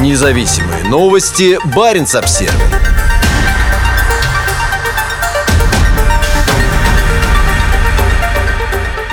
Независимые новости. Барин обсерва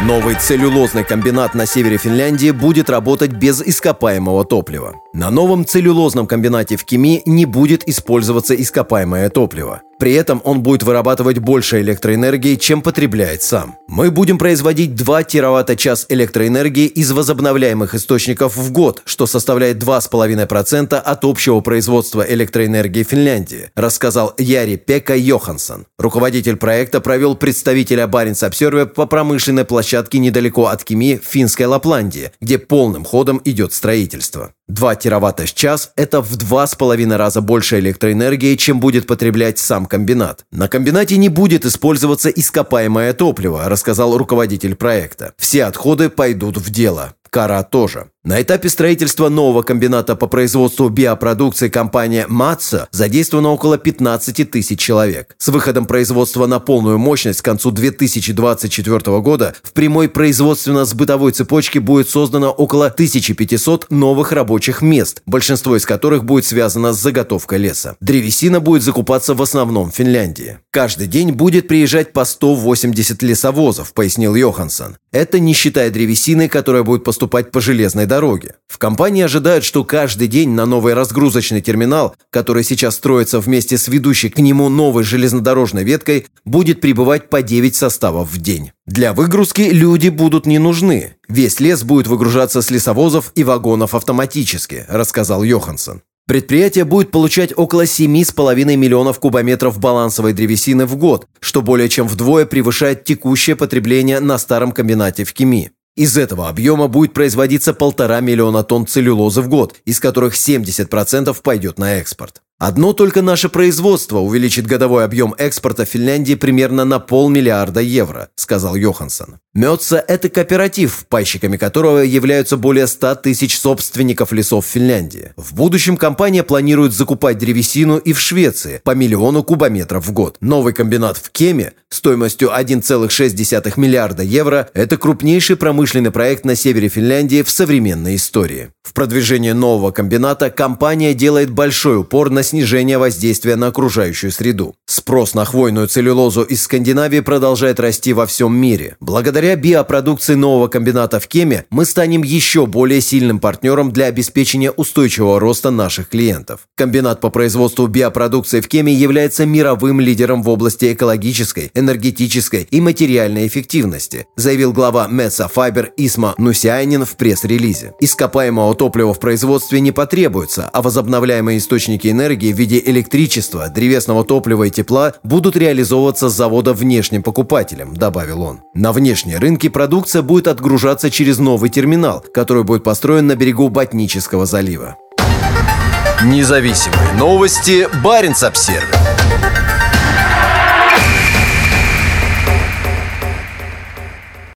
Новый целлюлозный комбинат на севере Финляндии будет работать без ископаемого топлива. На новом целлюлозном комбинате в Кеми не будет использоваться ископаемое топливо. При этом он будет вырабатывать больше электроэнергии, чем потребляет сам. Мы будем производить 2 тераватта-час электроэнергии из возобновляемых источников в год, что составляет 2,5% от общего производства электроэнергии Финляндии, рассказал Яри Пека Йоханссон. Руководитель проекта провел представителя Баренц Обсервер по промышленной площадке недалеко от Кеми в финской Лапландии, где полным ходом идет строительство. 2 тераватта в час – это в два с половиной раза больше электроэнергии, чем будет потреблять сам комбинат. На комбинате не будет использоваться ископаемое топливо, рассказал руководитель проекта. Все отходы пойдут в дело. Кара тоже. На этапе строительства нового комбината по производству биопродукции компания «Матса» задействовано около 15 тысяч человек. С выходом производства на полную мощность к концу 2024 года в прямой производственно-сбытовой цепочке будет создано около 1500 новых рабочих мест, большинство из которых будет связано с заготовкой леса. Древесина будет закупаться в основном в Финляндии. Каждый день будет приезжать по 180 лесовозов, пояснил Йоханссон. Это не считая древесины, которая будет поступать по железной дороге. В компании ожидают, что каждый день на новый разгрузочный терминал, который сейчас строится вместе с ведущей к нему новой железнодорожной веткой, будет прибывать по 9 составов в день. Для выгрузки люди будут не нужны. Весь лес будет выгружаться с лесовозов и вагонов автоматически, рассказал Йоханссон. Предприятие будет получать около 7,5 миллионов кубометров балансовой древесины в год, что более чем вдвое превышает текущее потребление на старом комбинате в Кеми. Из этого объема будет производиться полтора миллиона тонн целлюлозы в год, из которых 70% пойдет на экспорт. Одно только наше производство увеличит годовой объем экспорта Финляндии примерно на полмиллиарда евро, сказал Йоханссон. Мёдса – это кооператив, пайщиками которого являются более 100 тысяч собственников лесов Финляндии. В будущем компания планирует закупать древесину и в Швеции по миллиону кубометров в год. Новый комбинат в Кеме стоимостью 1,6 миллиарда евро – это крупнейший промышленный проект на севере Финляндии в современной истории. В продвижении нового комбината компания делает большой упор на снижение воздействия на окружающую среду. Спрос на хвойную целлюлозу из Скандинавии продолжает расти во всем мире. Благодаря биопродукции нового комбината в Кеме мы станем еще более сильным партнером для обеспечения устойчивого роста наших клиентов. Комбинат по производству биопродукции в Кеме является мировым лидером в области экологической, энергетической и материальной эффективности, заявил глава Месса Файбер Исма Нусяйнин в пресс-релизе. Ископаемого топлива в производстве не потребуется, а возобновляемые источники энергии энергии в виде электричества, древесного топлива и тепла будут реализовываться с завода внешним покупателем, добавил он. На внешние рынки продукция будет отгружаться через новый терминал, который будет построен на берегу Ботнического залива. Независимые новости. Барин обсервис